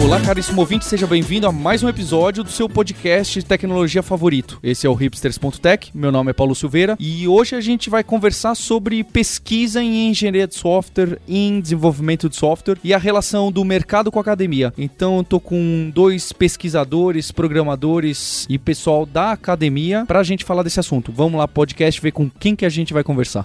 Olá, caríssimo ouvinte, seja bem-vindo a mais um episódio do seu podcast de tecnologia favorito. Esse é o hipsters.tech, meu nome é Paulo Silveira e hoje a gente vai conversar sobre pesquisa em engenharia de software, em desenvolvimento de software e a relação do mercado com a academia. Então, eu tô com dois pesquisadores, programadores e pessoal da academia para a gente falar desse assunto. Vamos lá, podcast, ver com quem que a gente vai conversar.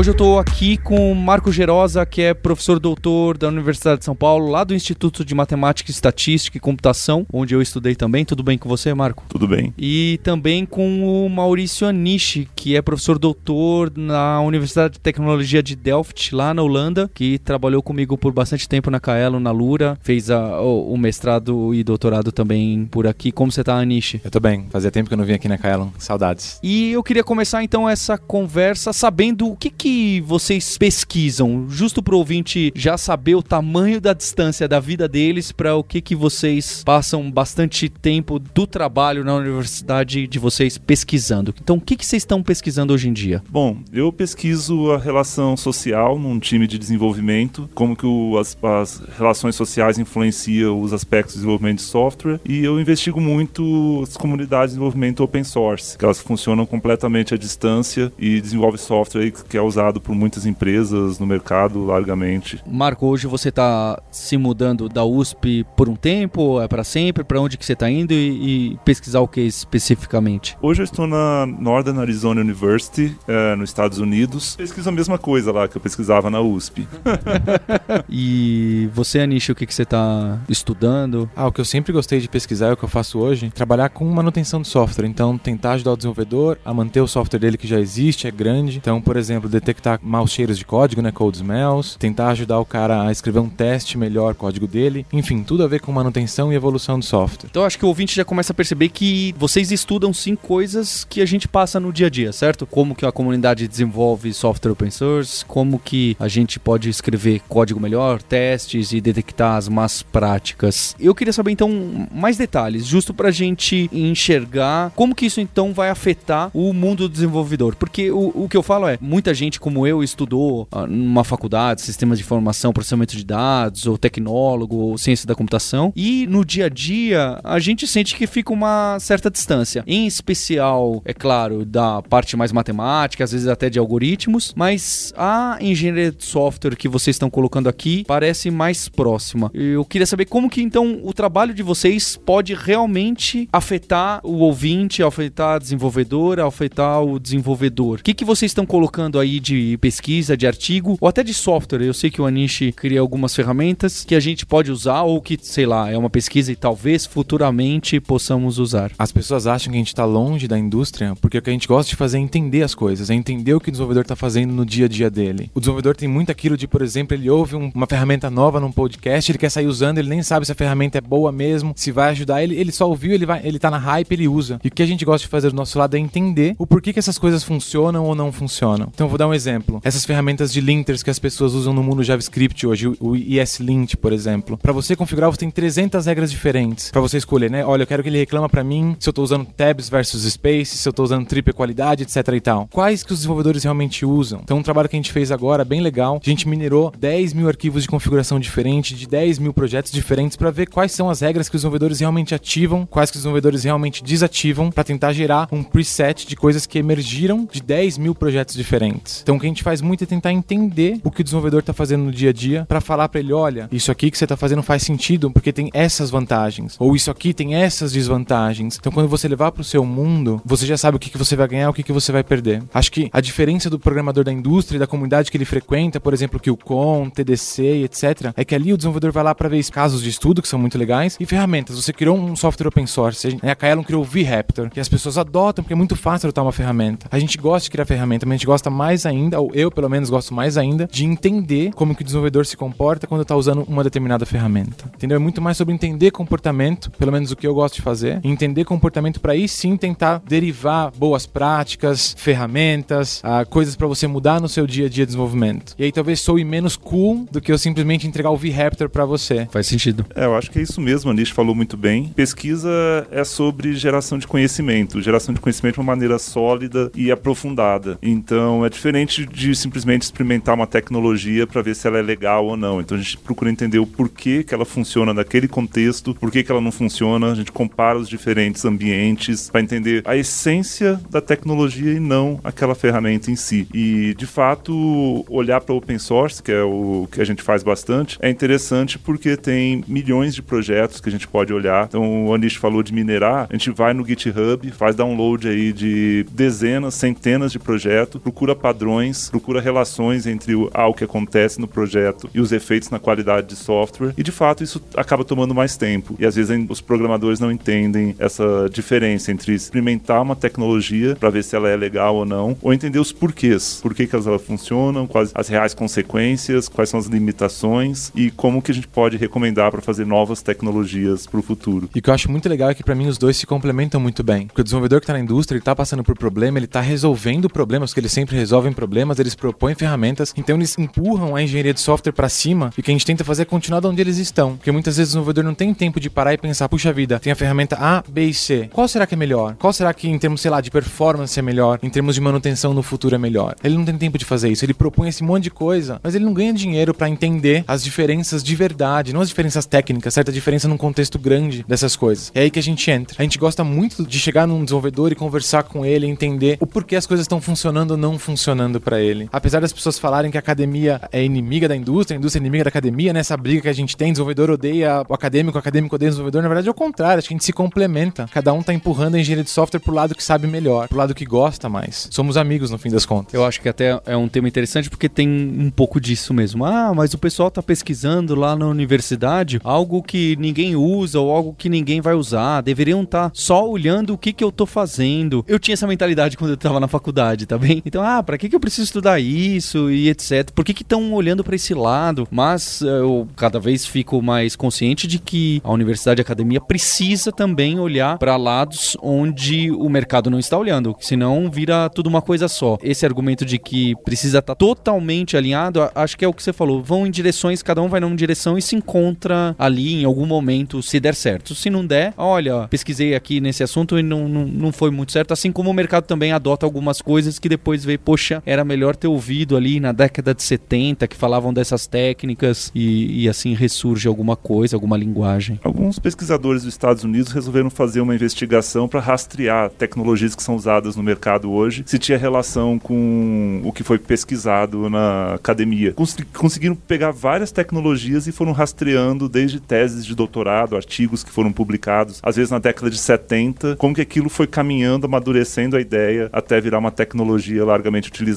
Hoje eu estou aqui com o Marco Gerosa, que é professor doutor da Universidade de São Paulo, lá do Instituto de Matemática, Estatística e Computação, onde eu estudei também. Tudo bem com você, Marco? Tudo bem. E também com o Maurício Anishi, que é professor doutor na Universidade de Tecnologia de Delft, lá na Holanda, que trabalhou comigo por bastante tempo na Kaelo, na Lura, fez a, o, o, mestrado e doutorado também por aqui. Como você está, Anishi? Eu tô bem. Fazia tempo que eu não vim aqui na Kaelo. Saudades. E eu queria começar então essa conversa sabendo o que que vocês pesquisam, justo para o ouvinte já saber o tamanho da distância da vida deles para o que que vocês passam bastante tempo do trabalho na universidade de vocês pesquisando. Então, o que que vocês estão pesquisando hoje em dia? Bom, eu pesquiso a relação social num time de desenvolvimento, como que o, as, as relações sociais influenciam os aspectos de desenvolvimento de software, e eu investigo muito as comunidades de desenvolvimento open source, que elas funcionam completamente à distância e desenvolve software que é usado por muitas empresas no mercado largamente. Marco, hoje você está se mudando da USP por um tempo, é para sempre? Para onde que você está indo e, e, pesquisar o que especificamente? Hoje eu estou na Northern Arizona University, é, nos Estados Unidos. Pesquiso a mesma coisa lá que eu pesquisava na USP. e você, Anish, o que, que você está estudando? Ah, o que eu sempre gostei de pesquisar é o que eu faço hoje, trabalhar com manutenção de software. Então, tentar ajudar o desenvolvedor a manter o software dele que já existe, é grande. Então, por exemplo, detectar maus cheiros de código, né, code smells, tentar ajudar o cara a escrever um teste melhor código dele, enfim, tudo a ver com manutenção e evolução do software. Então acho que o ouvinte já começa a perceber que vocês estudam sim coisas que a gente passa no dia a dia, certo? Como que a comunidade desenvolve software open source, como que a gente pode escrever código melhor, testes e detectar as más práticas. Eu queria saber então mais detalhes, justo pra gente enxergar como que isso então vai afetar o mundo do desenvolvedor, porque o, o que eu falo é, muita gente como eu estudou uh, numa faculdade, sistemas de informação, processamento de dados, ou tecnólogo, ou ciência da computação, e no dia a dia a gente sente que fica uma certa distância. Em especial, é claro, da parte mais matemática, às vezes até de algoritmos, mas a engenharia de software que vocês estão colocando aqui parece mais próxima. Eu queria saber como que então o trabalho de vocês pode realmente afetar o ouvinte, afetar a desenvolvedora, afetar o desenvolvedor. O que, que vocês estão colocando aí de pesquisa, de artigo ou até de software. Eu sei que o Anish cria algumas ferramentas que a gente pode usar ou que, sei lá, é uma pesquisa e talvez futuramente possamos usar. As pessoas acham que a gente está longe da indústria porque o que a gente gosta de fazer é entender as coisas, é entender o que o desenvolvedor está fazendo no dia a dia dele. O desenvolvedor tem muito aquilo de, por exemplo, ele ouve um, uma ferramenta nova num podcast, ele quer sair usando, ele nem sabe se a ferramenta é boa mesmo, se vai ajudar ele, ele só ouviu, ele vai, ele tá na hype, ele usa. E o que a gente gosta de fazer do nosso lado é entender o porquê que essas coisas funcionam ou não funcionam. Então eu vou dar um exemplo. Essas ferramentas de linters que as pessoas usam no mundo JavaScript hoje, o ESLint, por exemplo. Para você configurar, você tem 300 regras diferentes para você escolher, né? Olha, eu quero que ele reclama para mim se eu tô usando tabs versus space, se eu tô usando triple qualidade, etc e tal. Quais que os desenvolvedores realmente usam? Então, um trabalho que a gente fez agora, bem legal, a gente minerou 10 mil arquivos de configuração diferente, de 10 mil projetos diferentes para ver quais são as regras que os desenvolvedores realmente ativam, quais que os desenvolvedores realmente desativam, para tentar gerar um preset de coisas que emergiram de 10 mil projetos diferentes. Então, o que a gente faz muito é tentar entender o que o desenvolvedor está fazendo no dia a dia para falar para ele, olha, isso aqui que você está fazendo faz sentido porque tem essas vantagens, ou isso aqui tem essas desvantagens. Então, quando você levar para o seu mundo, você já sabe o que, que você vai ganhar, o que, que você vai perder. Acho que a diferença do programador da indústria e da comunidade que ele frequenta, por exemplo, que o com, TDC, etc, é que ali o desenvolvedor vai lá para ver casos de estudo que são muito legais e ferramentas. Você criou um software open source, a Kaelon criou o VRaptor, que as pessoas adotam porque é muito fácil adotar uma ferramenta. A gente gosta de criar ferramenta, mas a gente gosta mais ainda ainda, ou eu pelo menos gosto mais ainda, de entender como que o desenvolvedor se comporta quando está usando uma determinada ferramenta. Entendeu? É muito mais sobre entender comportamento, pelo menos o que eu gosto de fazer, entender comportamento para aí sim tentar derivar boas práticas, ferramentas, uh, coisas para você mudar no seu dia a dia de desenvolvimento. E aí talvez soe menos cool do que eu simplesmente entregar o V-Raptor para você. Faz sentido. É, eu acho que é isso mesmo, a Nish falou muito bem. Pesquisa é sobre geração de conhecimento, geração de conhecimento de uma maneira sólida e aprofundada. Então, é diferente de simplesmente experimentar uma tecnologia para ver se ela é legal ou não. Então, a gente procura entender o porquê que ela funciona naquele contexto, por que ela não funciona, a gente compara os diferentes ambientes para entender a essência da tecnologia e não aquela ferramenta em si. E, de fato, olhar para open source, que é o que a gente faz bastante, é interessante porque tem milhões de projetos que a gente pode olhar. Então, o Anish falou de minerar, a gente vai no GitHub, faz download aí de dezenas, centenas de projetos, procura padrões, procura relações entre o, ah, o que acontece no projeto e os efeitos na qualidade de software. E, de fato, isso acaba tomando mais tempo. E, às vezes, os programadores não entendem essa diferença entre experimentar uma tecnologia para ver se ela é legal ou não, ou entender os porquês. Por que, que elas funcionam, quais as reais consequências, quais são as limitações e como que a gente pode recomendar para fazer novas tecnologias para o futuro. E o que eu acho muito legal é que para mim os dois se complementam muito bem. Porque o desenvolvedor que está na indústria, ele está passando por problema, ele está resolvendo problemas, porque eles sempre resolvem problemas, eles propõem ferramentas, então eles empurram a engenharia de software para cima e o que a gente tenta fazer é continuar de onde eles estão. Porque muitas vezes o desenvolvedor não tem tempo de parar e pensar, puxa vida, tem a ferramenta A, B e C. Qual será que é melhor? Qual será que em termos, sei lá, de performance é melhor? Em termos de manutenção no futuro é melhor? Ele não tem tempo de fazer isso, ele propõe esse monte de coisa, mas ele não ganha dinheiro para entender as diferenças de verdade, não as diferenças técnicas, certa diferença num contexto grande dessas coisas. É aí que a gente entra. A gente gosta muito de chegar num desenvolvedor e conversar com ele, entender o porquê as coisas estão funcionando ou não funcionando para ele. Apesar das pessoas falarem que a academia é inimiga da indústria, a indústria é inimiga da academia, nessa né? briga que a gente tem, desenvolvedor odeia o acadêmico, o acadêmico odeia o desenvolvedor, na verdade é o contrário, acho que a gente se complementa. Cada um tá empurrando a engenharia de software pro lado que sabe melhor, pro lado que gosta mais. Somos amigos no fim das contas. Eu acho que até é um tema interessante porque tem um pouco disso mesmo. Ah, mas o pessoal tá pesquisando lá na universidade algo que ninguém usa ou algo que ninguém vai usar. Deveriam estar tá só olhando o que que eu tô fazendo. Eu tinha essa mentalidade quando eu tava na faculdade, tá bem? Então, ah, para que que eu preciso estudar isso e etc. Por que estão olhando para esse lado? Mas eu cada vez fico mais consciente de que a universidade e a academia precisa também olhar para lados onde o mercado não está olhando, senão vira tudo uma coisa só. Esse argumento de que precisa estar tá totalmente alinhado, acho que é o que você falou. Vão em direções, cada um vai numa direção e se encontra ali em algum momento, se der certo. Se não der, olha, pesquisei aqui nesse assunto e não, não, não foi muito certo. Assim como o mercado também adota algumas coisas que depois vê, poxa, era melhor ter ouvido ali na década de 70 que falavam dessas técnicas e, e assim ressurge alguma coisa, alguma linguagem. Alguns pesquisadores dos Estados Unidos resolveram fazer uma investigação para rastrear tecnologias que são usadas no mercado hoje, se tinha relação com o que foi pesquisado na academia. Cons conseguiram pegar várias tecnologias e foram rastreando desde teses de doutorado, artigos que foram publicados, às vezes na década de 70, como que aquilo foi caminhando, amadurecendo a ideia até virar uma tecnologia largamente utilizada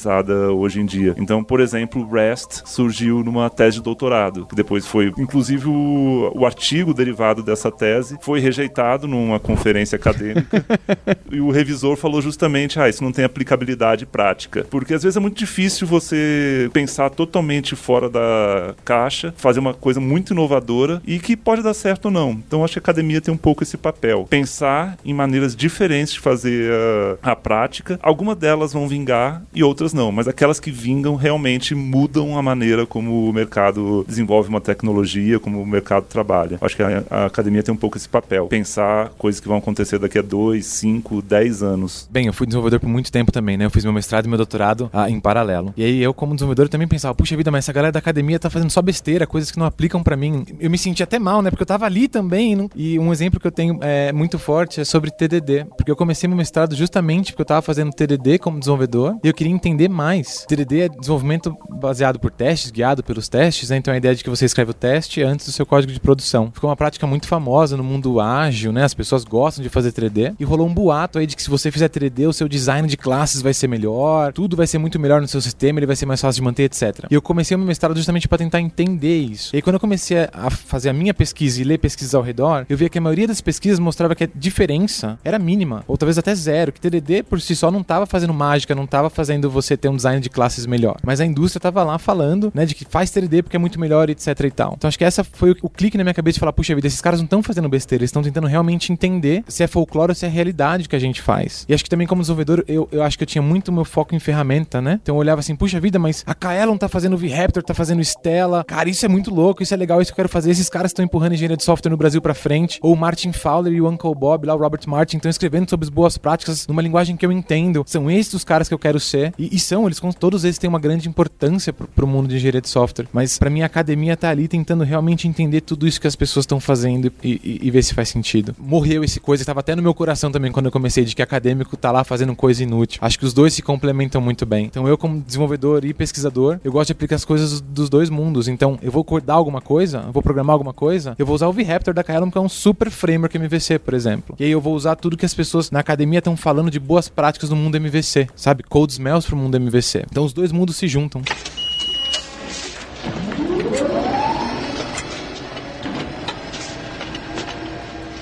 hoje em dia. Então, por exemplo, o REST surgiu numa tese de doutorado, que depois foi, inclusive, o, o artigo derivado dessa tese foi rejeitado numa conferência acadêmica e o revisor falou justamente, ah, isso não tem aplicabilidade prática. Porque às vezes é muito difícil você pensar totalmente fora da caixa, fazer uma coisa muito inovadora e que pode dar certo ou não. Então acho que a academia tem um pouco esse papel. Pensar em maneiras diferentes de fazer a, a prática. Algumas delas vão vingar e outras não, mas aquelas que vingam realmente mudam a maneira como o mercado desenvolve uma tecnologia, como o mercado trabalha. Acho que a, a academia tem um pouco esse papel. Pensar coisas que vão acontecer daqui a dois, cinco, dez anos. Bem, eu fui desenvolvedor por muito tempo também, né? Eu fiz meu mestrado e meu doutorado ah, em paralelo. E aí eu, como desenvolvedor, também pensava, puxa vida, mas essa galera da academia tá fazendo só besteira, coisas que não aplicam para mim. Eu me senti até mal, né? Porque eu tava ali também. E um exemplo que eu tenho é, muito forte é sobre TDD. Porque eu comecei meu mestrado justamente porque eu tava fazendo TDD como desenvolvedor e eu queria entender mais. TDD é desenvolvimento baseado por testes, guiado pelos testes, né? Então a ideia de que você escreve o teste antes do seu código de produção. Ficou uma prática muito famosa no mundo ágil, né? As pessoas gostam de fazer 3D. E rolou um boato aí de que se você fizer 3D, o seu design de classes vai ser melhor, tudo vai ser muito melhor no seu sistema, ele vai ser mais fácil de manter, etc. E eu comecei o meu mestrado justamente para tentar entender isso. E aí, quando eu comecei a fazer a minha pesquisa e ler pesquisas ao redor, eu via que a maioria das pesquisas mostrava que a diferença era mínima, ou talvez até zero, que 3D por si só não estava fazendo mágica, não estava fazendo você ter um design de classes melhor. Mas a indústria tava lá falando, né, de que faz 3D porque é muito melhor, etc e tal. Então acho que essa foi o, o clique na minha cabeça de falar, puxa vida, esses caras não estão fazendo besteira, eles estão tentando realmente entender se é folclore ou se é realidade que a gente faz. E acho que também como desenvolvedor, eu, eu acho que eu tinha muito meu foco em ferramenta, né? Então eu olhava assim, puxa vida, mas a Kaelon tá fazendo V-Raptor, tá fazendo Stella. Cara, isso é muito louco, isso é legal, isso que eu quero fazer. Esses caras estão empurrando engenharia de software no Brasil para frente. Ou o Martin Fowler e o Uncle Bob, lá o Robert Martin, estão escrevendo sobre as boas práticas numa linguagem que eu entendo. São esses os caras que eu quero ser. E, e são, eles todos eles têm uma grande importância pro, pro mundo de engenharia de software. Mas para mim a academia tá ali tentando realmente entender tudo isso que as pessoas estão fazendo e, e, e, ver se faz sentido. Morreu esse coisa, estava até no meu coração também quando eu comecei, de que acadêmico tá lá fazendo coisa inútil. Acho que os dois se complementam muito bem. Então eu, como desenvolvedor e pesquisador, eu gosto de aplicar as coisas dos dois mundos. Então eu vou codar alguma coisa, vou programar alguma coisa, eu vou usar o VRaptor da Kaelum, que é um super framework MVC, por exemplo. E aí eu vou usar tudo que as pessoas na academia estão falando de boas práticas no mundo MVC, sabe? Code smells pro mundo MVC. Então os dois mundos se juntam.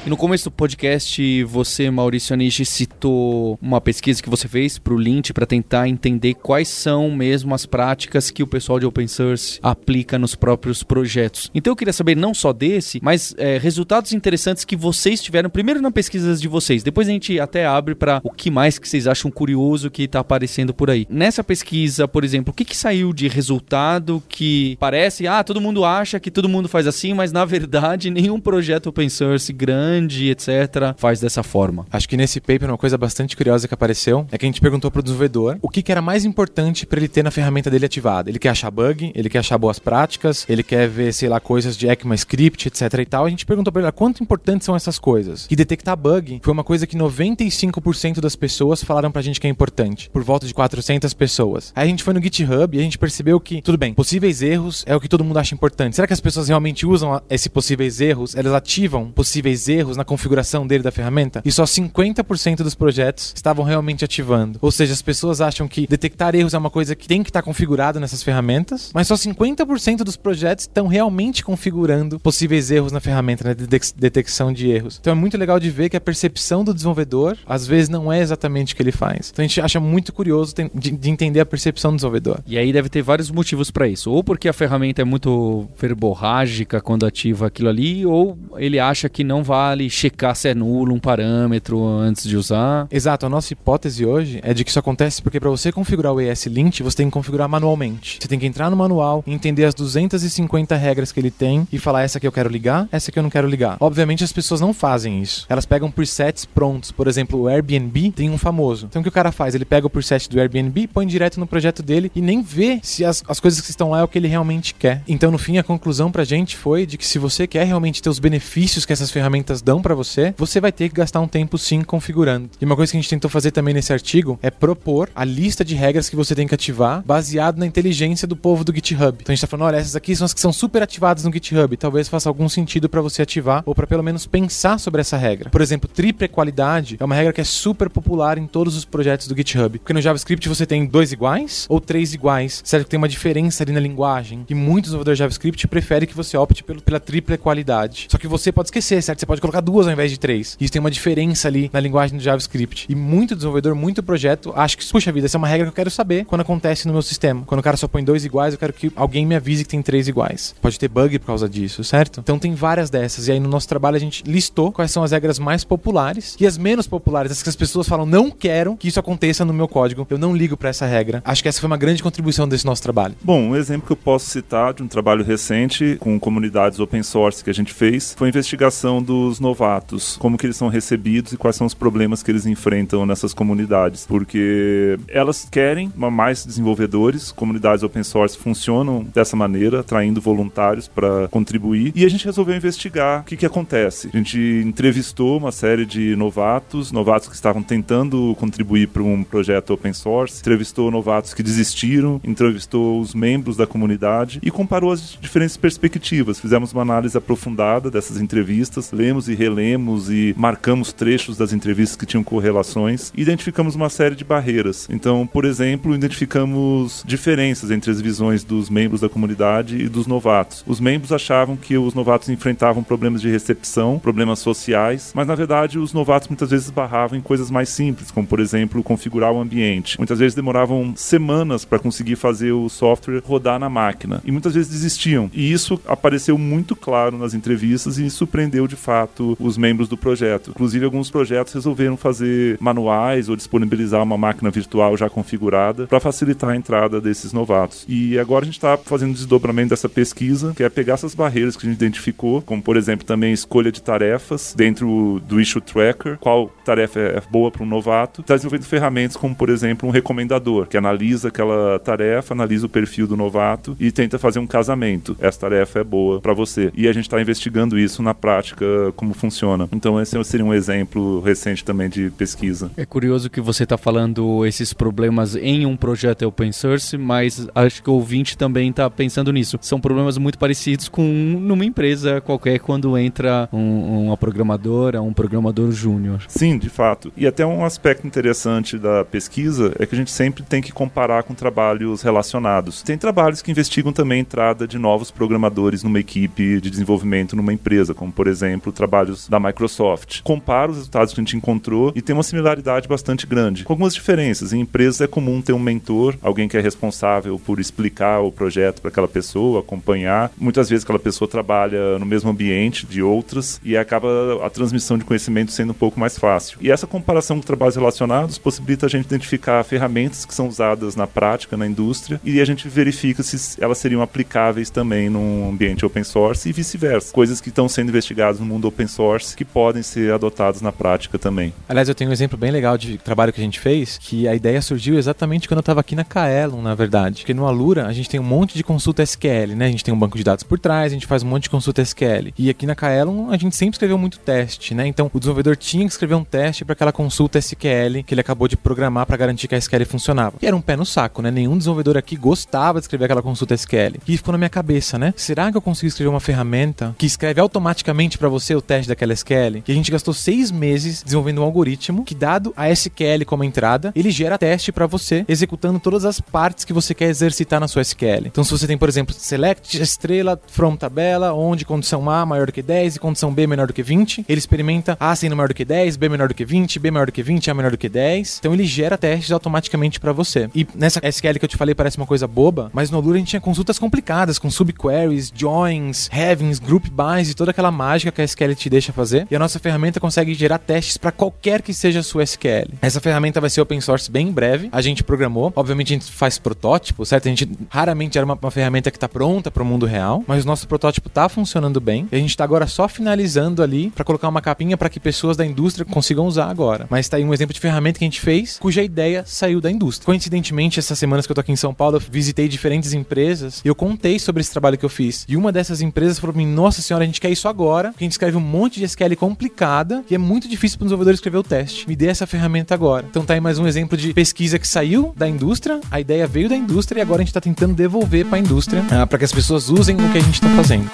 E no começo do podcast, você, Maurício Anishi, citou uma pesquisa que você fez para o Lint para tentar entender quais são mesmo as práticas que o pessoal de open source aplica nos próprios projetos. Então eu queria saber não só desse, mas é, resultados interessantes que vocês tiveram, primeiro na pesquisa de vocês, depois a gente até abre para o que mais que vocês acham curioso que está aparecendo por aí. Nessa pesquisa, por exemplo, o que, que saiu de resultado que parece, ah, todo mundo acha que todo mundo faz assim, mas na verdade nenhum projeto open source grande grande, etc., faz dessa forma. Acho que nesse paper uma coisa bastante curiosa que apareceu é que a gente perguntou pro desenvolvedor o que, que era mais importante para ele ter na ferramenta dele ativada. Ele quer achar bug, ele quer achar boas práticas, ele quer ver, sei lá, coisas de ECMAScript, etc e tal. A gente perguntou para ele quanto importantes são essas coisas. E detectar bug foi uma coisa que 95% das pessoas falaram pra gente que é importante, por volta de 400 pessoas. Aí a gente foi no GitHub e a gente percebeu que, tudo bem, possíveis erros é o que todo mundo acha importante. Será que as pessoas realmente usam esses possíveis erros? Elas ativam possíveis erros erros na configuração dele da ferramenta e só 50% dos projetos estavam realmente ativando. Ou seja, as pessoas acham que detectar erros é uma coisa que tem que estar configurada nessas ferramentas, mas só 50% dos projetos estão realmente configurando possíveis erros na ferramenta, na né, detecção de erros. Então é muito legal de ver que a percepção do desenvolvedor às vezes não é exatamente o que ele faz. Então a gente acha muito curioso de, de entender a percepção do desenvolvedor. E aí deve ter vários motivos para isso. Ou porque a ferramenta é muito verborrágica quando ativa aquilo ali, ou ele acha que não vai vale checar se é nulo um parâmetro antes de usar. Exato, a nossa hipótese hoje é de que isso acontece porque para você configurar o ESLint, você tem que configurar manualmente. Você tem que entrar no manual, entender as 250 regras que ele tem e falar essa que eu quero ligar, essa que eu não quero ligar. Obviamente as pessoas não fazem isso. Elas pegam presets prontos. Por exemplo, o Airbnb tem um famoso. Então o que o cara faz? Ele pega o preset do Airbnb, põe direto no projeto dele e nem vê se as, as coisas que estão lá é o que ele realmente quer. Então no fim a conclusão pra gente foi de que se você quer realmente ter os benefícios que essas ferramentas dão para você, você vai ter que gastar um tempo sim configurando. E uma coisa que a gente tentou fazer também nesse artigo é propor a lista de regras que você tem que ativar baseado na inteligência do povo do GitHub. Então a gente tá falando, olha, essas aqui são as que são super ativadas no GitHub. Talvez faça algum sentido para você ativar ou para pelo menos pensar sobre essa regra. Por exemplo, triple qualidade é uma regra que é super popular em todos os projetos do GitHub. Porque no JavaScript você tem dois iguais ou três iguais. Certo tem uma diferença ali na linguagem. E muitos desenvolvedores de JavaScript preferem que você opte pela triple qualidade. Só que você pode esquecer, certo? Você pode colocar duas ao invés de três. Isso tem uma diferença ali na linguagem do JavaScript. E muito desenvolvedor, muito projeto, acha que, puxa vida, essa é uma regra que eu quero saber quando acontece no meu sistema. Quando o cara só põe dois iguais, eu quero que alguém me avise que tem três iguais. Pode ter bug por causa disso, certo? Então tem várias dessas. E aí no nosso trabalho a gente listou quais são as regras mais populares e as menos populares, as que as pessoas falam, não quero que isso aconteça no meu código. Eu não ligo para essa regra. Acho que essa foi uma grande contribuição desse nosso trabalho. Bom, um exemplo que eu posso citar de um trabalho recente com comunidades open source que a gente fez foi a investigação dos novatos como que eles são recebidos e quais são os problemas que eles enfrentam nessas comunidades, porque elas querem mais desenvolvedores, comunidades open source funcionam dessa maneira, atraindo voluntários para contribuir, e a gente resolveu investigar o que que acontece. A gente entrevistou uma série de novatos, novatos que estavam tentando contribuir para um projeto open source, entrevistou novatos que desistiram, entrevistou os membros da comunidade e comparou as diferentes perspectivas. Fizemos uma análise aprofundada dessas entrevistas, lemos e relemos e marcamos trechos das entrevistas que tinham correlações identificamos uma série de barreiras. Então, por exemplo, identificamos diferenças entre as visões dos membros da comunidade e dos novatos. Os membros achavam que os novatos enfrentavam problemas de recepção, problemas sociais, mas na verdade os novatos muitas vezes barravam em coisas mais simples, como por exemplo configurar o ambiente. Muitas vezes demoravam semanas para conseguir fazer o software rodar na máquina e muitas vezes desistiam. E isso apareceu muito claro nas entrevistas e surpreendeu de fato os membros do projeto. Inclusive alguns projetos resolveram fazer manuais ou disponibilizar uma máquina virtual já configurada para facilitar a entrada desses novatos. E agora a gente está fazendo um desdobramento dessa pesquisa, que é pegar essas barreiras que a gente identificou, como por exemplo também escolha de tarefas dentro do issue tracker, qual tarefa é boa para um novato, está desenvolvendo ferramentas como por exemplo um recomendador que analisa aquela tarefa, analisa o perfil do novato e tenta fazer um casamento. Essa tarefa é boa para você. E a gente está investigando isso na prática, como funciona. Então esse seria um exemplo recente também de pesquisa. É curioso que você está falando esses problemas em um projeto open source, mas acho que o ouvinte também está pensando nisso. São problemas muito parecidos com numa empresa qualquer quando entra um, uma programadora, um programador júnior. Sim, de fato. E até um aspecto interessante da pesquisa é que a gente sempre tem que comparar com trabalhos relacionados. Tem trabalhos que investigam também a entrada de novos programadores numa equipe de desenvolvimento numa empresa, como por exemplo trabalhos da Microsoft. Compara os resultados que a gente encontrou e tem uma similaridade bastante grande, com algumas diferenças. Em empresas é comum ter um mentor, alguém que é responsável por explicar o projeto para aquela pessoa, acompanhar. Muitas vezes aquela pessoa trabalha no mesmo ambiente de outras e acaba a transmissão de conhecimento sendo um pouco mais fácil. E essa comparação com trabalhos relacionados possibilita a gente identificar ferramentas que são usadas na prática, na indústria, e a gente verifica se elas seriam aplicáveis também num ambiente open source e vice-versa. Coisas que estão sendo investigadas no mundo open source que podem ser adotadas na prática também. Aliás, eu tenho um exemplo bem legal de trabalho que a gente fez, que a ideia surgiu exatamente quando eu estava aqui na Kaelon, na verdade. Porque no Alura a gente tem um monte de consulta SQL, né? A gente tem um banco de dados por trás, a gente faz um monte de consulta SQL. E aqui na Kaelon a gente sempre escreveu muito teste, né? Então o desenvolvedor tinha que escrever um teste para aquela consulta SQL que ele acabou de programar para garantir que a SQL funcionava. E era um pé no saco, né? Nenhum desenvolvedor aqui gostava de escrever aquela consulta SQL. E ficou na minha cabeça, né? Será que eu consigo escrever uma ferramenta que escreve automaticamente para você o teste daquela SQL? E a gente gastou seis meses desenvolvendo um algoritmo que, dado a SQL como entrada, ele gera teste para você, executando todas as partes que você quer exercitar na sua SQL. Então, se você tem, por exemplo, select estrela from tabela, onde condição A maior do que 10 e condição B menor do que 20, ele experimenta A sendo maior do que 10, B menor do que 20, B maior do que 20, A menor do que 10. Então, ele gera testes automaticamente para você. E nessa SQL que eu te falei parece uma coisa boba, mas no Lura a gente tinha consultas complicadas, com subqueries, joins, havings, group bys e toda aquela mágica que a SQL te deixa fazer. E a nossa ferramenta consegue gerar testes para qualquer que seja a sua SQL. Essa ferramenta vai ser open source bem em breve. A gente programou. Obviamente a gente faz protótipo, certo? A gente raramente era uma, uma ferramenta que está pronta para o mundo real, mas o nosso protótipo está funcionando bem. E a gente está agora só finalizando ali para colocar uma capinha para que pessoas da indústria consigam usar agora. Mas está aí um exemplo de ferramenta que a gente fez, cuja ideia saiu da indústria. Coincidentemente, essas semanas que eu tô aqui em São Paulo, eu visitei diferentes empresas e eu contei sobre esse trabalho que eu fiz. E uma dessas empresas falou pra mim: Nossa senhora, a gente quer isso agora, porque a gente escreve um monte de SQL complicada e é muito difícil para o desenvolvedor escrever o teste. Me dê essa ferramenta agora. Então tá aí mais um exemplo de pesquisa que saiu da indústria, a ideia veio da indústria e agora a gente está tentando devolver para a indústria uh, para que as pessoas usem o que a gente está fazendo.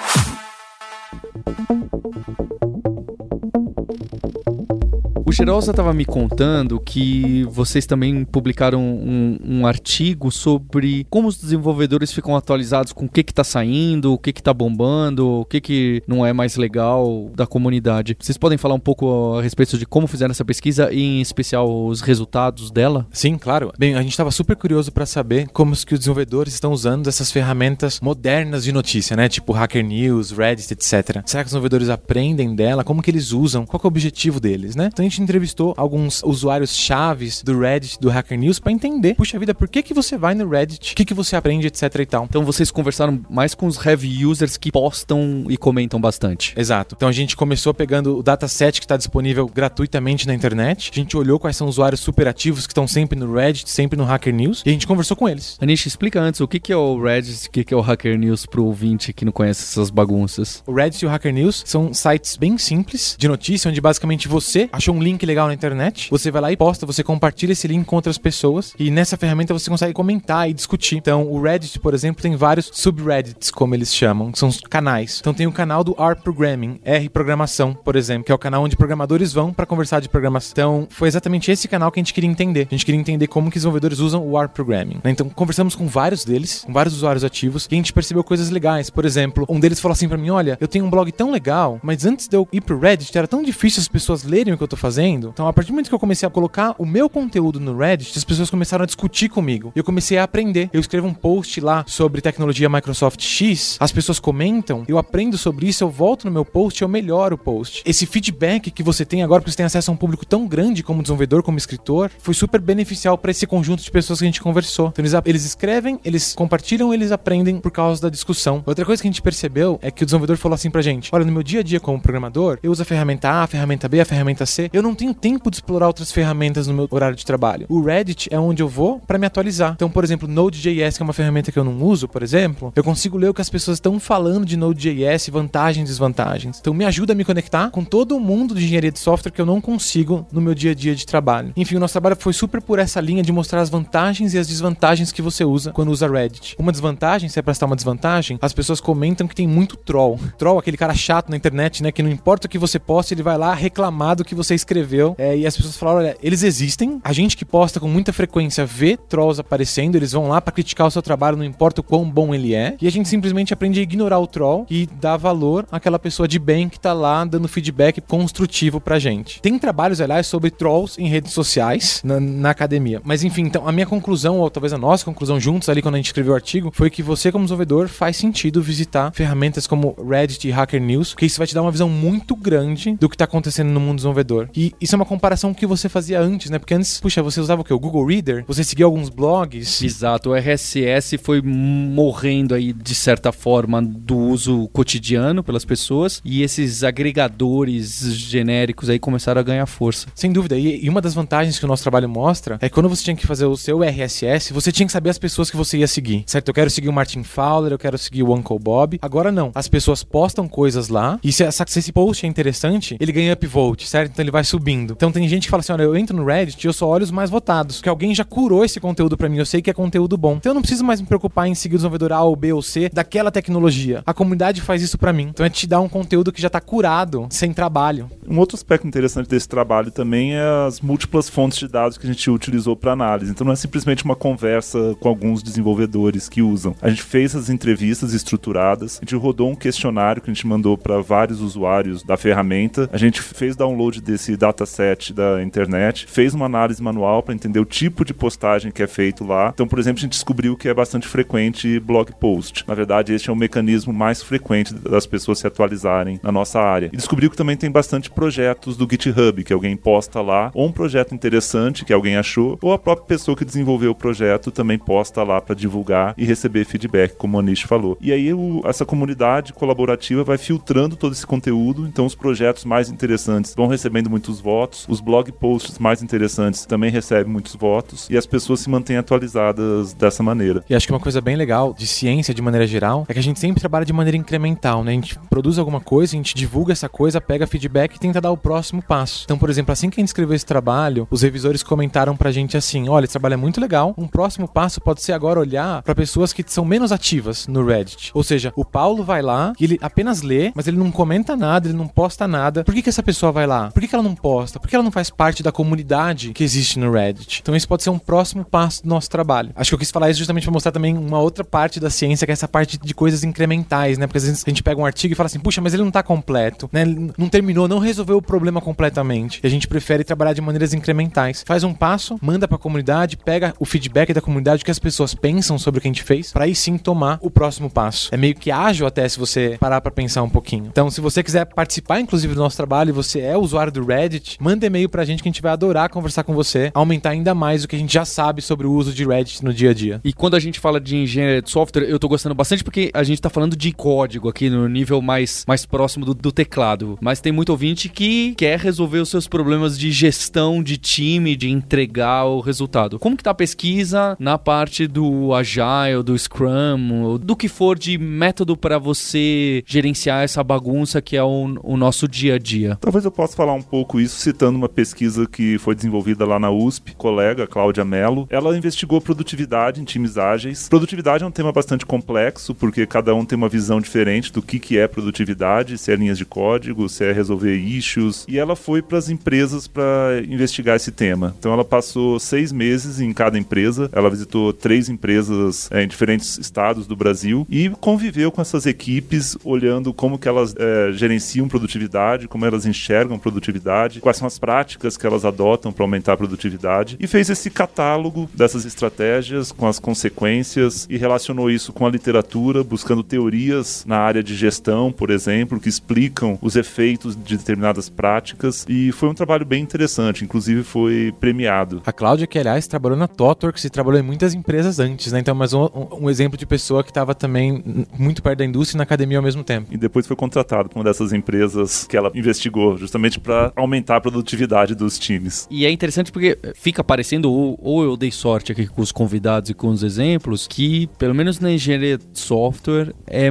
O Gerosa estava me contando que vocês também publicaram um, um, artigo sobre como os desenvolvedores ficam atualizados com o que está saindo, o que está bombando, o que, que não é mais legal da comunidade. Vocês podem falar um pouco a respeito de como fizeram essa pesquisa e, em especial, os resultados dela? Sim, claro. Bem, a gente estava super curioso para saber como que os desenvolvedores estão usando essas ferramentas modernas de notícia, né? Tipo Hacker News, Reddit, etc. Será que os desenvolvedores aprendem dela? Como que eles usam? Qual é o objetivo deles, né? Então a gente entrevistou alguns usuários chaves do Reddit, do Hacker News, para entender, puxa vida, por que que você vai no Reddit? O que que você aprende, etc e tal. Então vocês conversaram mais com os heavy users que postam e comentam bastante. Exato. Então a gente começou pegando o dataset que está disponível gratuitamente na internet. A gente olhou quais são os usuários super ativos que estão sempre no Reddit, sempre no Hacker News, e a gente conversou com eles. Anish, explica antes o que que é o Reddit, o que que é o Hacker News pro ouvinte que não conhece essas bagunças. O Reddit e o Hacker News são sites bem simples de notícia, onde basicamente você achou um link link legal na internet, você vai lá e posta, você compartilha esse link com outras pessoas e nessa ferramenta você consegue comentar e discutir. Então, o Reddit, por exemplo, tem vários subreddits, como eles chamam, que são os canais. Então, tem o canal do R Programming, R Programação, por exemplo, que é o canal onde programadores vão para conversar de programação. Então, foi exatamente esse canal que a gente queria entender. A gente queria entender como que desenvolvedores usam o R Programming. Né? Então, conversamos com vários deles, com vários usuários ativos, e a gente percebeu coisas legais. Por exemplo, um deles falou assim para mim: Olha, eu tenho um blog tão legal, mas antes de eu ir pro Reddit, era tão difícil as pessoas lerem o que eu tô fazendo. Então, a partir do momento que eu comecei a colocar o meu conteúdo no Reddit, as pessoas começaram a discutir comigo. Eu comecei a aprender. Eu escrevo um post lá sobre tecnologia Microsoft X, as pessoas comentam, eu aprendo sobre isso, eu volto no meu post, eu melhoro o post. Esse feedback que você tem agora, porque você tem acesso a um público tão grande como desenvolvedor, como escritor, foi super beneficial para esse conjunto de pessoas que a gente conversou. Então, eles, eles escrevem, eles compartilham, eles aprendem por causa da discussão. Outra coisa que a gente percebeu é que o desenvolvedor falou assim pra gente: Olha, no meu dia a dia como programador, eu uso a ferramenta A, a ferramenta B, a ferramenta C. Eu não tenho tempo de explorar outras ferramentas no meu horário de trabalho. O Reddit é onde eu vou para me atualizar. Então, por exemplo, Node.js, que é uma ferramenta que eu não uso, por exemplo, eu consigo ler o que as pessoas estão falando de Node.js, vantagens e desvantagens. Então, me ajuda a me conectar com todo mundo de engenharia de software que eu não consigo no meu dia a dia de trabalho. Enfim, o nosso trabalho foi super por essa linha de mostrar as vantagens e as desvantagens que você usa quando usa Reddit. Uma desvantagem, se é pra citar uma desvantagem, as pessoas comentam que tem muito troll. Troll, aquele cara chato na internet, né? Que não importa o que você posta, ele vai lá reclamar do que você escreveu. É, e as pessoas falaram: olha, eles existem. A gente que posta com muita frequência vê trolls aparecendo, eles vão lá para criticar o seu trabalho, não importa o quão bom ele é. E a gente simplesmente aprende a ignorar o troll e dar valor àquela pessoa de bem que tá lá dando feedback construtivo pra gente. Tem trabalhos, aliás, sobre trolls em redes sociais na, na academia. Mas enfim, então a minha conclusão, ou talvez a nossa conclusão juntos ali quando a gente escreveu o artigo, foi que você, como desenvolvedor, faz sentido visitar ferramentas como Reddit e Hacker News, porque isso vai te dar uma visão muito grande do que tá acontecendo no mundo desenvolvedor. E isso é uma comparação que você fazia antes, né? Porque antes, puxa, você usava o quê? O Google Reader? Você seguia alguns blogs? Exato, o RSS foi morrendo aí de certa forma do uso cotidiano pelas pessoas e esses agregadores genéricos aí começaram a ganhar força. Sem dúvida, e, e uma das vantagens que o nosso trabalho mostra é que quando você tinha que fazer o seu RSS, você tinha que saber as pessoas que você ia seguir, certo? Eu quero seguir o Martin Fowler, eu quero seguir o Uncle Bob. Agora não, as pessoas postam coisas lá e se, essa, se esse post é interessante, ele ganha upvote, certo? Então ele vai subindo. Então tem gente que fala assim: olha, eu entro no Reddit e eu só olho os mais votados, que alguém já curou esse conteúdo para mim, eu sei que é conteúdo bom. Então eu não preciso mais me preocupar em seguir o desenvolvedor A ou B ou C daquela tecnologia. A comunidade faz isso para mim. Então é te dar um conteúdo que já tá curado, sem trabalho. Um outro aspecto interessante desse trabalho também é as múltiplas fontes de dados que a gente utilizou para análise. Então não é simplesmente uma conversa com alguns desenvolvedores que usam. A gente fez as entrevistas estruturadas, a gente rodou um questionário que a gente mandou para vários usuários da ferramenta, a gente fez download desse dataset da internet, fez uma análise manual para entender o tipo de postagem que é feito lá. Então, por exemplo, a gente descobriu que é bastante frequente blog post. Na verdade, este é o mecanismo mais frequente das pessoas se atualizarem na nossa área. E descobriu que também tem bastante projetos do GitHub, que alguém posta lá, ou um projeto interessante que alguém achou, ou a própria pessoa que desenvolveu o projeto também posta lá para divulgar e receber feedback, como o Anish falou. E aí o, essa comunidade colaborativa vai filtrando todo esse conteúdo, então os projetos mais interessantes vão recebendo muitos votos, os blog posts mais interessantes também recebem muitos votos e as pessoas se mantêm atualizadas dessa maneira. E acho que uma coisa bem legal de ciência de maneira geral é que a gente sempre trabalha de maneira incremental, né? A gente produz alguma coisa, a gente divulga essa coisa, pega feedback e tenta dar o próximo passo. Então, por exemplo, assim que a gente escreveu esse trabalho, os revisores comentaram pra gente assim: olha, esse trabalho é muito legal. Um próximo passo pode ser agora olhar para pessoas que são menos ativas no Reddit. Ou seja, o Paulo vai lá ele apenas lê, mas ele não comenta nada, ele não posta nada. Por que, que essa pessoa vai lá? Por que, que ela não posta? Por que ela não faz parte da comunidade que existe no Reddit? Então, esse pode ser um próximo passo do nosso trabalho. Acho que eu quis falar isso justamente para mostrar também uma outra parte da ciência, que é essa parte de coisas incrementais, né? Porque às vezes a gente pega um artigo e fala assim, puxa, mas ele não tá completo, né? Ele não terminou, não resolveu o problema completamente. E a gente prefere trabalhar de maneiras incrementais. Faz um passo, manda para a comunidade, pega o feedback da comunidade, o que as pessoas pensam sobre o que a gente fez, para aí sim tomar o próximo passo. É meio que ágil até se você parar para pensar um pouquinho. Então, se você quiser participar, inclusive, do nosso trabalho e você é usuário do Reddit, manda e-mail pra gente que a gente vai adorar conversar com você, aumentar ainda mais o que a gente já sabe sobre o uso de Reddit no dia a dia. E quando a gente fala de engenharia de software, eu tô gostando bastante porque a gente tá falando de código aqui no nível mais, mais próximo do, do teclado. Mas tem muito ouvinte que quer resolver os seus problemas de gestão de time, de entregar o resultado. Como que tá a pesquisa na parte do Agile, do Scrum, do que for de método para você gerenciar essa bagunça que é o, o nosso dia a dia? Talvez eu possa falar um pouco isso citando uma pesquisa que foi desenvolvida lá na USP, colega Cláudia Mello. Ela investigou produtividade em times ágeis. Produtividade é um tema bastante complexo, porque cada um tem uma visão diferente do que, que é produtividade, se é linhas de código, se é resolver issues. E ela foi para as empresas para investigar esse tema. Então ela passou seis meses em cada empresa. Ela visitou três empresas é, em diferentes estados do Brasil e conviveu com essas equipes, olhando como que elas é, gerenciam produtividade, como elas enxergam produtividade, quais são as práticas que elas adotam para aumentar a produtividade e fez esse catálogo dessas estratégias com as consequências e relacionou isso com a literatura, buscando teorias na área de gestão, por exemplo, que explicam os efeitos de determinadas práticas e foi um trabalho bem interessante, inclusive foi premiado. A Cláudia, que aliás trabalhou na Totworks e trabalhou em muitas empresas antes, né? Então, mais um, um exemplo de pessoa que estava também muito perto da indústria e na academia ao mesmo tempo. E depois foi contratado por uma dessas empresas que ela investigou, justamente para aumentar a produtividade dos times. E é interessante porque fica parecendo, ou, ou eu dei sorte aqui com os convidados e com os exemplos, que pelo menos na engenharia de software é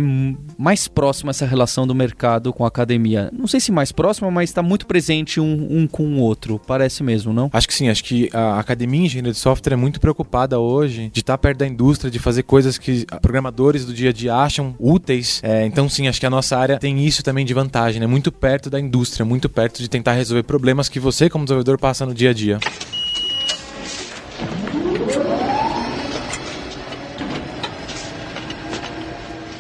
mais próxima essa relação do mercado com a academia. Não sei se mais próxima, mas está muito presente um, um, com o outro. Parece mesmo, não? Acho que sim, acho que a academia em engenharia de software é muito preocupada hoje de estar perto da indústria, de fazer coisas que programadores do dia a dia acham úteis. É, então, sim, acho que a nossa área tem isso também de vantagem, né? Muito perto da indústria, muito perto de tentar resolver problemas que você, como desenvolvedor, passa no dia a dia.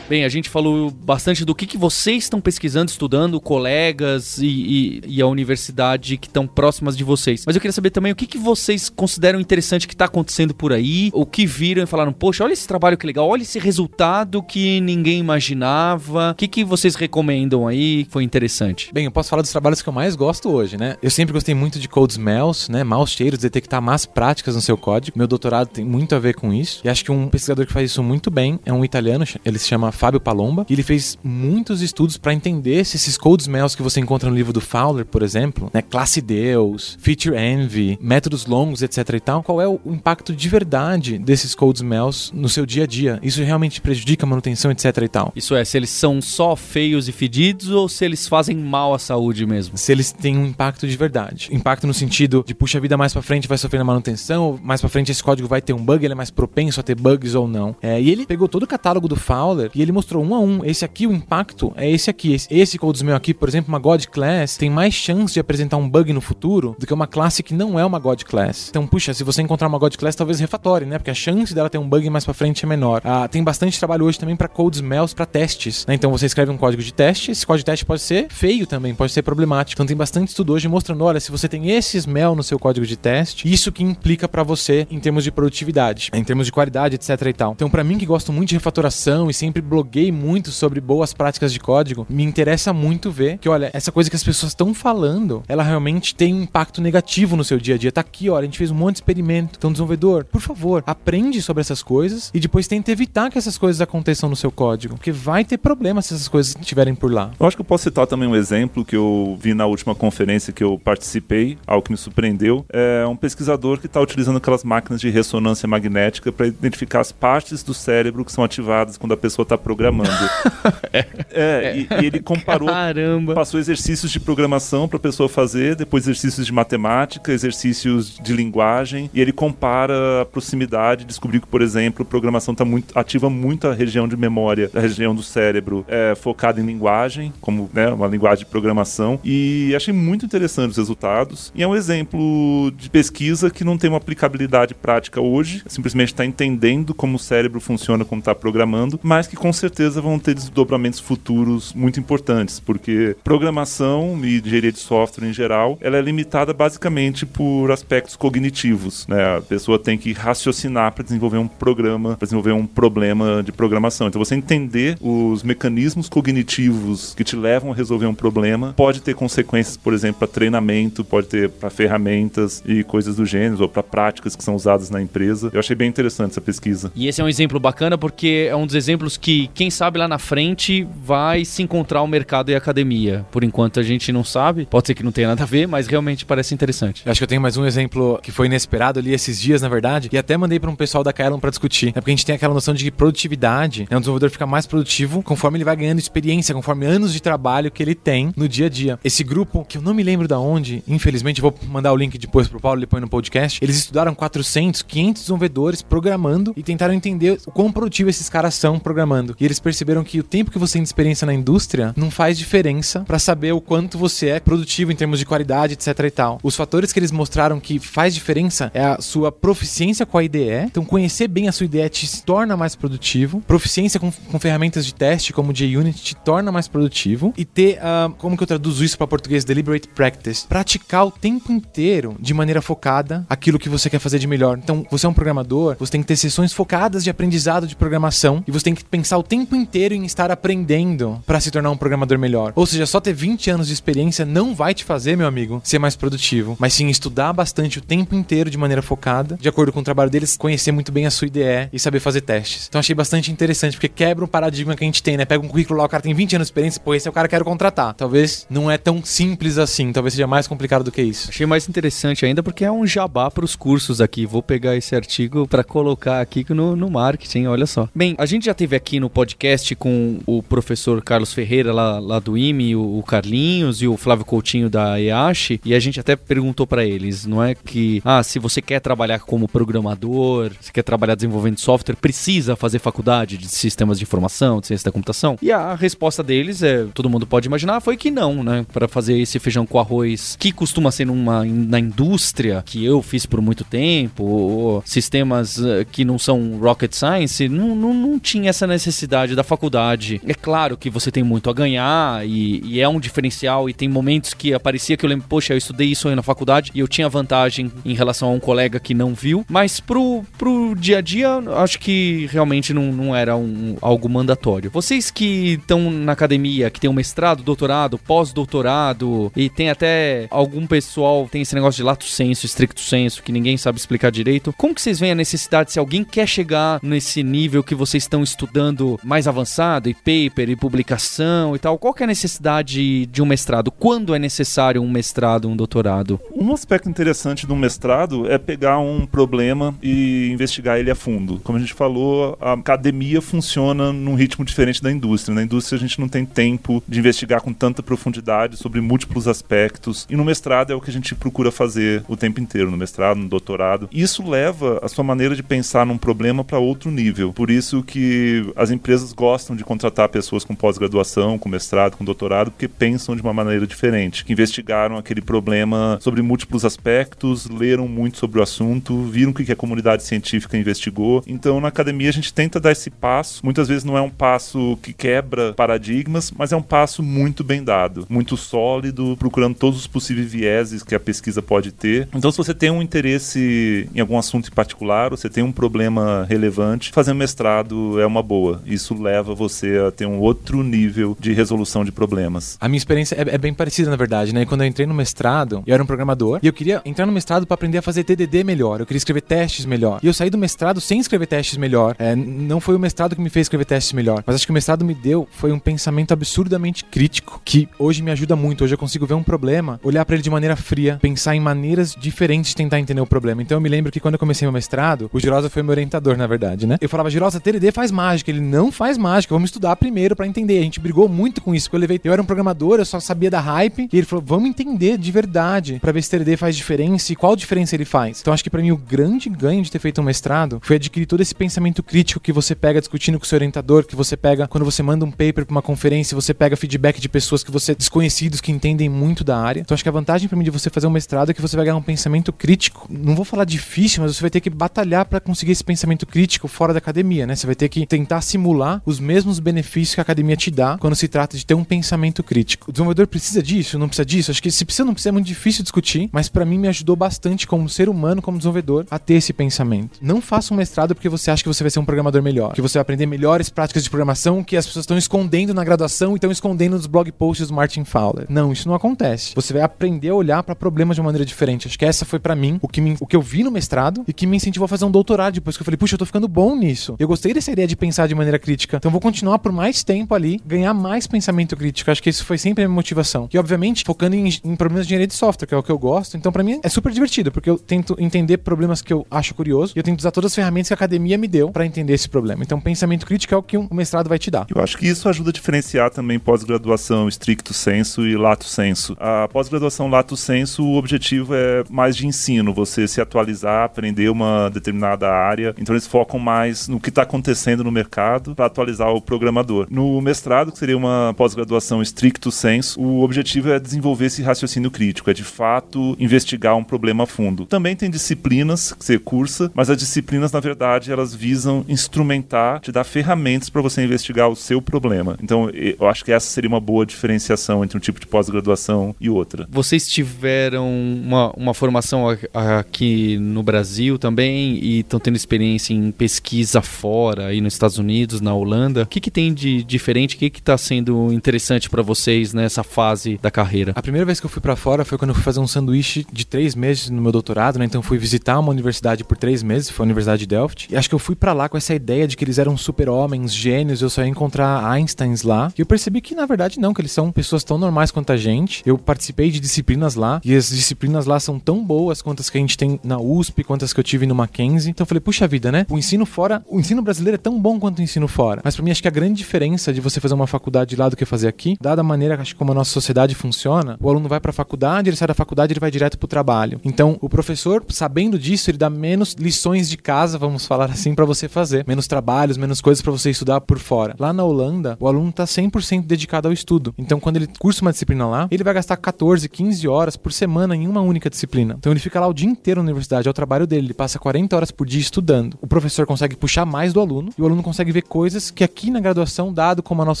Bem, a gente falou bastante do que, que vocês estão pesquisando, estudando, colegas e, e, e a universidade que estão próximas de vocês. Mas eu queria saber também o que, que vocês consideram interessante que está acontecendo por aí, o que viram e falaram, poxa, olha esse trabalho que legal, olha esse resultado que ninguém imaginava. O que, que vocês recomendam aí que foi interessante? Bem, eu posso falar dos trabalhos que eu mais gosto hoje, né? Eu sempre gostei muito de code smells, né? Maus cheiros, detectar más práticas no seu código. Meu doutorado tem muito a ver com isso. E acho que um pesquisador que faz isso muito bem é um italiano, ele se chama Fábio Palomba, e ele fez muitos estudos para entender se esses code smells que você encontra no livro do Fowler, por exemplo, né, classe Deus, feature envy, métodos longos, etc e tal, qual é o impacto de verdade desses code smells no seu dia a dia? Isso realmente prejudica a manutenção, etc e tal? Isso é, se eles são só feios e fedidos ou se eles fazem mal à saúde mesmo? Se eles têm um impacto de verdade. Impacto no sentido de puxa a vida mais para frente vai sofrer na manutenção, mais para frente esse código vai ter um bug, ele é mais propenso a ter bugs ou não. É, e ele pegou todo o catálogo do Fowler e ele mostrou um a um. Esse aqui, o impacto é esse aqui. Esse, esse meu aqui, por exemplo, uma God Class, tem mais chance de apresentar um bug no futuro do que uma classe que não é uma God Class. Então, puxa, se você encontrar uma God Class, talvez refatório, né? Porque a chance dela ter um bug mais pra frente é menor. Ah, tem bastante trabalho hoje também para code smells para testes. Né? Então, você escreve um código de teste, esse código de teste pode ser feio também, pode ser problemático. Então, tem bastante estudo hoje mostrando, olha, se você tem esse smell no seu código de teste, isso que implica para você em termos de produtividade, em termos de qualidade, etc e tal. Então, para mim que gosto muito de refatoração e sempre bloguei muito sobre boas práticas de código, me interessa muito ver que, olha, essa coisa que as pessoas estão falando, ela realmente tem um impacto negativo no seu dia a dia. Tá aqui, olha, a gente fez um monte de experimento. Então, desenvolvedor, por favor, aprende sobre essas coisas e depois tenta evitar que essas coisas aconteçam no seu código, porque vai ter problema se essas coisas estiverem por lá. Eu acho que eu posso citar também um exemplo que eu vi na última conferência que eu participei, algo que me surpreendeu. É um pesquisador que está utilizando aquelas máquinas de ressonância magnética para identificar as partes do cérebro que são ativadas quando a pessoa está programando. é, é e, e, ele comparou, Caramba. passou exercícios de programação para a pessoa fazer, depois exercícios de matemática, exercícios de linguagem, e ele compara a proximidade, descobriu que, por exemplo, programação tá muito, ativa muito a região de memória, a região do cérebro é, focada em linguagem, como né, uma linguagem de programação, e achei muito interessante os resultados. E é um exemplo de pesquisa que não tem uma aplicabilidade prática hoje, simplesmente está entendendo como o cérebro funciona, como está programando, mas que com certeza vão ter desdobramentos futuros muito importantes, porque programação e engenharia de software em geral, ela é limitada basicamente por aspectos cognitivos, né? A pessoa tem que raciocinar para desenvolver um programa, para desenvolver um problema de programação. Então você entender os mecanismos cognitivos que te levam a resolver um problema pode ter consequências, por exemplo, para treinamento, pode ter para ferramentas e coisas do gênero ou para práticas que são usadas na empresa. Eu achei bem interessante essa pesquisa. E esse é um exemplo bacana porque é um dos exemplos que que, quem sabe lá na frente, vai se encontrar o mercado e a academia. Por enquanto a gente não sabe, pode ser que não tenha nada a ver, mas realmente parece interessante. Eu acho que eu tenho mais um exemplo que foi inesperado ali esses dias, na verdade, e até mandei para um pessoal da Kaelon para discutir. É porque a gente tem aquela noção de que produtividade, né, um desenvolvedor fica mais produtivo conforme ele vai ganhando experiência, conforme anos de trabalho que ele tem no dia a dia. Esse grupo, que eu não me lembro da onde, infelizmente, vou mandar o link depois pro Paulo, ele põe no podcast. Eles estudaram 400, 500 desenvolvedores programando e tentaram entender o quão produtivo esses caras são programando. E eles perceberam que o tempo que você tem de experiência na indústria não faz diferença para saber o quanto você é produtivo em termos de qualidade, etc e tal. Os fatores que eles mostraram que faz diferença é a sua proficiência com a IDE. Então, conhecer bem a sua IDE te torna mais produtivo. Proficiência com, com ferramentas de teste, como o JUnit, te torna mais produtivo. E ter, uh, como que eu traduzo isso para português? Deliberate practice. Praticar o tempo inteiro, de maneira focada, aquilo que você quer fazer de melhor. Então, você é um programador, você tem que ter sessões focadas de aprendizado de programação e você tem que pensar o tempo inteiro em estar aprendendo para se tornar um programador melhor. Ou seja, só ter 20 anos de experiência não vai te fazer, meu amigo, ser mais produtivo, mas sim estudar bastante o tempo inteiro de maneira focada, de acordo com o trabalho deles, conhecer muito bem a sua IDE e saber fazer testes. Então achei bastante interessante, porque quebra o paradigma que a gente tem, né? Pega um currículo lá, o cara tem 20 anos de experiência, pô, esse é o cara que eu quero contratar. Talvez não é tão simples assim, talvez seja mais complicado do que isso. Achei mais interessante ainda porque é um jabá para os cursos aqui. Vou pegar esse artigo para colocar aqui no, no marketing, olha só. Bem, a gente já teve aqui no podcast com o professor Carlos Ferreira lá, lá do IME, o, o Carlinhos e o Flávio Coutinho da EASH, e a gente até perguntou para eles, não é que, ah, se você quer trabalhar como programador, se quer trabalhar desenvolvendo software, precisa fazer faculdade de sistemas de informação, de ciência da computação? E a resposta deles é, todo mundo pode imaginar, foi que não, né? Para fazer esse feijão com arroz que costuma ser numa na indústria que eu fiz por muito tempo, ou sistemas eh, que não são rocket science, não, não, não tinha essa necessidade da faculdade. É claro que você tem muito a ganhar e, e é um diferencial e tem momentos que aparecia que eu lembro, poxa, eu estudei isso aí na faculdade e eu tinha vantagem em relação a um colega que não viu, mas pro, pro dia a dia, acho que realmente não, não era um, algo mandatório. Vocês que estão na academia, que tem um mestrado, doutorado, pós-doutorado e tem até algum pessoal tem esse negócio de lato senso, estricto senso, que ninguém sabe explicar direito, como que vocês veem a necessidade, se alguém quer chegar nesse nível que vocês estão estudando mais avançado, e paper, e publicação e tal, qual que é a necessidade de um mestrado? Quando é necessário um mestrado, um doutorado? Um aspecto interessante do mestrado é pegar um problema e investigar ele a fundo. Como a gente falou, a academia funciona num ritmo diferente da indústria. Na indústria a gente não tem tempo de investigar com tanta profundidade sobre múltiplos aspectos. E no mestrado é o que a gente procura fazer o tempo inteiro, no mestrado, no doutorado. Isso leva a sua maneira de pensar num problema para outro nível. Por isso que as empresas gostam de contratar pessoas com pós-graduação, com mestrado, com doutorado, porque pensam de uma maneira diferente, que investigaram aquele problema sobre múltiplos aspectos, leram muito sobre o assunto, viram o que a comunidade científica investigou. Então, na academia, a gente tenta dar esse passo. Muitas vezes não é um passo que quebra paradigmas, mas é um passo muito bem dado, muito sólido, procurando todos os possíveis vieses que a pesquisa pode ter. Então, se você tem um interesse em algum assunto em particular, você tem um problema relevante, fazer mestrado é uma boa. Isso leva você a ter um outro nível de resolução de problemas. A minha experiência é, é bem parecida, na verdade, né? Quando eu entrei no mestrado, eu era um programador e eu queria entrar no mestrado para aprender a fazer TDD melhor. Eu queria escrever testes melhor. E eu saí do mestrado sem escrever testes melhor. É, não foi o mestrado que me fez escrever testes melhor, mas acho que o mestrado me deu foi um pensamento absurdamente crítico que hoje me ajuda muito. Hoje eu consigo ver um problema, olhar para ele de maneira fria, pensar em maneiras diferentes de tentar entender o problema. Então eu me lembro que quando eu comecei meu mestrado, o Girosa foi meu orientador, na verdade, né? Eu falava, Girosa, TDD faz mágica. Ele não faz mágica, vamos estudar primeiro para entender. A gente brigou muito com isso, porque eu levei. Eu era um programador, eu só sabia da hype, e ele falou, vamos entender de verdade para ver se TDD faz diferença e qual diferença ele faz. Então acho que para mim o grande ganho de ter feito um mestrado foi adquirir todo esse pensamento crítico que você pega discutindo com o seu orientador, que você pega quando você manda um paper para uma conferência, você pega feedback de pessoas que você desconhecidos que entendem muito da área. Então acho que a vantagem para mim de você fazer um mestrado é que você vai ganhar um pensamento crítico. Não vou falar difícil, mas você vai ter que batalhar para conseguir esse pensamento crítico fora da academia, né? Você vai ter que tentar simular os mesmos benefícios que a academia te dá quando se trata de ter um pensamento crítico. O desenvolvedor precisa disso, não precisa disso. Acho que se precisa, não precisa é muito difícil discutir, mas para mim me ajudou bastante como ser humano, como desenvolvedor, a ter esse pensamento. Não faça um mestrado porque você acha que você vai ser um programador melhor, que você vai aprender melhores práticas de programação que as pessoas estão escondendo na graduação e estão escondendo nos blog posts do Martin Fowler. Não, isso não acontece. Você vai aprender a olhar para problemas de uma maneira diferente. Acho que essa foi para mim o que, me, o que eu vi no mestrado e que me incentivou a fazer um doutorado depois que eu falei, puxa, eu tô ficando bom nisso. Eu gostei dessa ideia de pensar de maneira maneira crítica. Então vou continuar por mais tempo ali, ganhar mais pensamento crítico. Acho que isso foi sempre a minha motivação. E obviamente focando em, em problemas de engenharia de software, que é o que eu gosto. Então para mim é super divertido, porque eu tento entender problemas que eu acho curioso e eu tento usar todas as ferramentas que a academia me deu para entender esse problema. Então pensamento crítico é o que um mestrado vai te dar. Eu acho que isso ajuda a diferenciar também pós-graduação stricto senso e lato senso. A pós-graduação lato senso, o objetivo é mais de ensino, você se atualizar, aprender uma determinada área. Então eles focam mais no que está acontecendo no mercado para atualizar o programador. No mestrado, que seria uma pós-graduação stricto senso, o objetivo é desenvolver esse raciocínio crítico, é de fato investigar um problema a fundo. Também tem disciplinas que você cursa, mas as disciplinas, na verdade, elas visam instrumentar, te dar ferramentas para você investigar o seu problema. Então, eu acho que essa seria uma boa diferenciação entre um tipo de pós-graduação e outra. Vocês tiveram uma, uma formação aqui no Brasil também e estão tendo experiência em pesquisa fora, aí nos Estados Unidos, na Holanda. O que, que tem de diferente? O que está sendo interessante para vocês nessa fase da carreira? A primeira vez que eu fui para fora foi quando eu fui fazer um sanduíche de três meses no meu doutorado, né? Então fui visitar uma universidade por três meses, foi a Universidade de Delft. E acho que eu fui para lá com essa ideia de que eles eram super-homens, gênios, eu só ia encontrar Einsteins lá. E eu percebi que na verdade não, que eles são pessoas tão normais quanto a gente. Eu participei de disciplinas lá e as disciplinas lá são tão boas quanto as que a gente tem na USP, quanto as que eu tive no Mackenzie. Então eu falei, puxa vida, né? O ensino fora, o ensino brasileiro é tão bom quanto o ensino fora. Mas para mim acho que a grande diferença de você fazer uma faculdade lá do que fazer aqui, dada a maneira acho como a nossa sociedade funciona, o aluno vai para a faculdade, ele sai da faculdade, ele vai direto pro trabalho. Então, o professor, sabendo disso, ele dá menos lições de casa, vamos falar assim, para você fazer, menos trabalhos, menos coisas para você estudar por fora. Lá na Holanda, o aluno tá 100% dedicado ao estudo. Então, quando ele cursa uma disciplina lá, ele vai gastar 14, 15 horas por semana em uma única disciplina. Então, ele fica lá o dia inteiro na universidade, é o trabalho dele, ele passa 40 horas por dia estudando. O professor consegue puxar mais do aluno e o aluno consegue ver coisas que aqui na graduação, dado como a nossa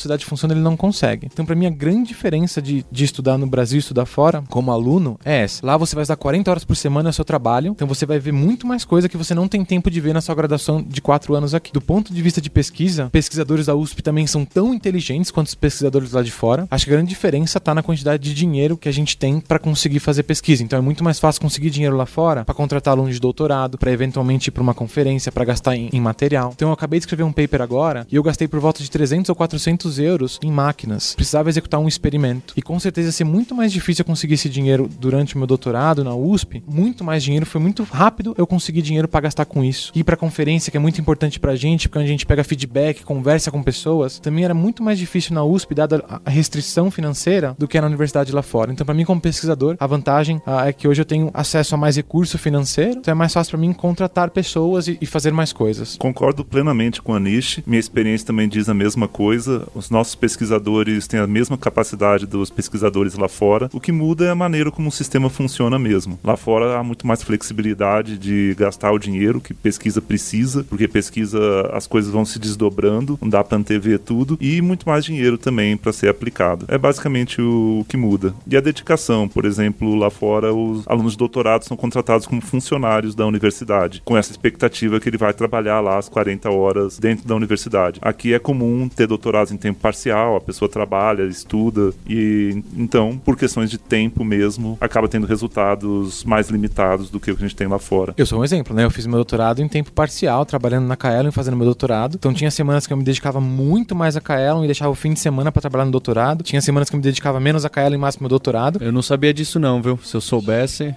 sociedade funciona, ele não consegue. Então, para mim, a grande diferença de, de estudar no Brasil e estudar fora, como aluno, é essa. Lá você vai estar 40 horas por semana no seu trabalho, então você vai ver muito mais coisa que você não tem tempo de ver na sua graduação de 4 anos aqui. Do ponto de vista de pesquisa, pesquisadores da USP também são tão inteligentes quanto os pesquisadores lá de fora. Acho que a grande diferença está na quantidade de dinheiro que a gente tem para conseguir fazer pesquisa. Então é muito mais fácil conseguir dinheiro lá fora para contratar alunos de doutorado, para eventualmente ir para uma conferência, para gastar em, em material. Então eu acabei de escrever um paper agora e eu gastei por volta de 300 ou 400 euros em máquinas. Precisava executar um experimento. E com certeza ia ser muito mais difícil eu conseguir esse dinheiro durante o meu doutorado na USP. Muito mais dinheiro, foi muito rápido eu conseguir dinheiro para gastar com isso. Ir para conferência, que é muito importante pra gente, porque a gente pega feedback, conversa com pessoas, também era muito mais difícil na USP, dada a restrição financeira, do que na universidade lá fora. Então, para mim, como pesquisador, a vantagem ah, é que hoje eu tenho acesso a mais recurso financeiro, então é mais fácil para mim contratar pessoas e, e fazer mais coisas. Concordo plenamente com a Nish. Minha experiência também diz a mesma coisa. Os nossos pesquisadores têm a mesma capacidade dos pesquisadores lá fora. O que muda é a maneira como o sistema funciona mesmo. Lá fora há muito mais flexibilidade de gastar o dinheiro que pesquisa precisa, porque pesquisa as coisas vão se desdobrando, não dá para antever tudo, e muito mais dinheiro também para ser aplicado. É basicamente o que muda. E a dedicação, por exemplo, lá fora os alunos de doutorado são contratados como funcionários da universidade, com essa expectativa que ele vai trabalhar lá as 40 horas dentro da universidade. Aqui é comum ter doutorados em tempo parcial, a pessoa trabalha, estuda e então, por questões de tempo mesmo, acaba tendo resultados mais limitados do que o que a gente tem lá fora. Eu sou um exemplo, né? Eu fiz meu doutorado em tempo parcial, trabalhando na Kaelon e fazendo meu doutorado. Então tinha semanas que eu me dedicava muito mais a Kaelon e deixava o fim de semana para trabalhar no doutorado. Tinha semanas que eu me dedicava menos a Kaelon e mais pro meu doutorado. Eu não sabia disso não, viu? Se eu soubesse.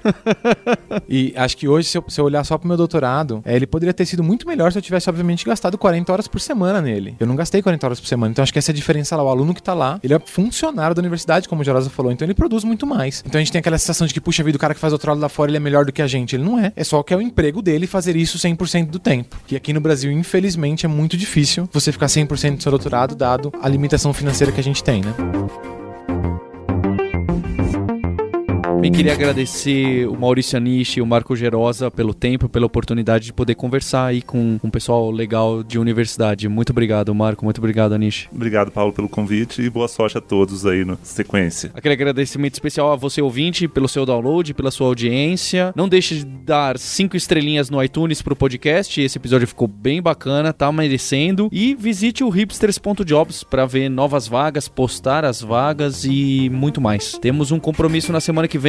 e acho que hoje, se eu, se eu olhar só pro meu doutorado, é, ele poderia ter sido muito melhor se eu tivesse, obviamente, gastado 40 horas por semana nele. Eu não gastei 40 horas por semana. Então acho que essa é a diferença lá. O aluno que tá lá, ele é funcionário da universidade, como o Gerosa falou. Então ele produz muito mais. Então a gente tem aquela sensação de que, puxa vida, o cara que faz doutorado lá fora, ele é melhor do que a gente. Ele não é. É só que é o emprego dele fazer isso 100% do tempo. E aqui no Brasil, infelizmente, é muito difícil você ficar 100% do seu doutorado, dado a limitação financeira que a gente tem, né? Bem, queria agradecer o Maurício Anishi e o Marco Gerosa pelo tempo, pela oportunidade de poder conversar aí com um pessoal legal de universidade. Muito obrigado, Marco. Muito obrigado, Anishi. Obrigado, Paulo, pelo convite e boa sorte a todos aí na sequência. Aquele agradecimento especial a você, ouvinte, pelo seu download, pela sua audiência. Não deixe de dar cinco estrelinhas no iTunes pro podcast. Esse episódio ficou bem bacana, tá merecendo. E visite o hipsters.jobs para ver novas vagas, postar as vagas e muito mais. Temos um compromisso na semana que vem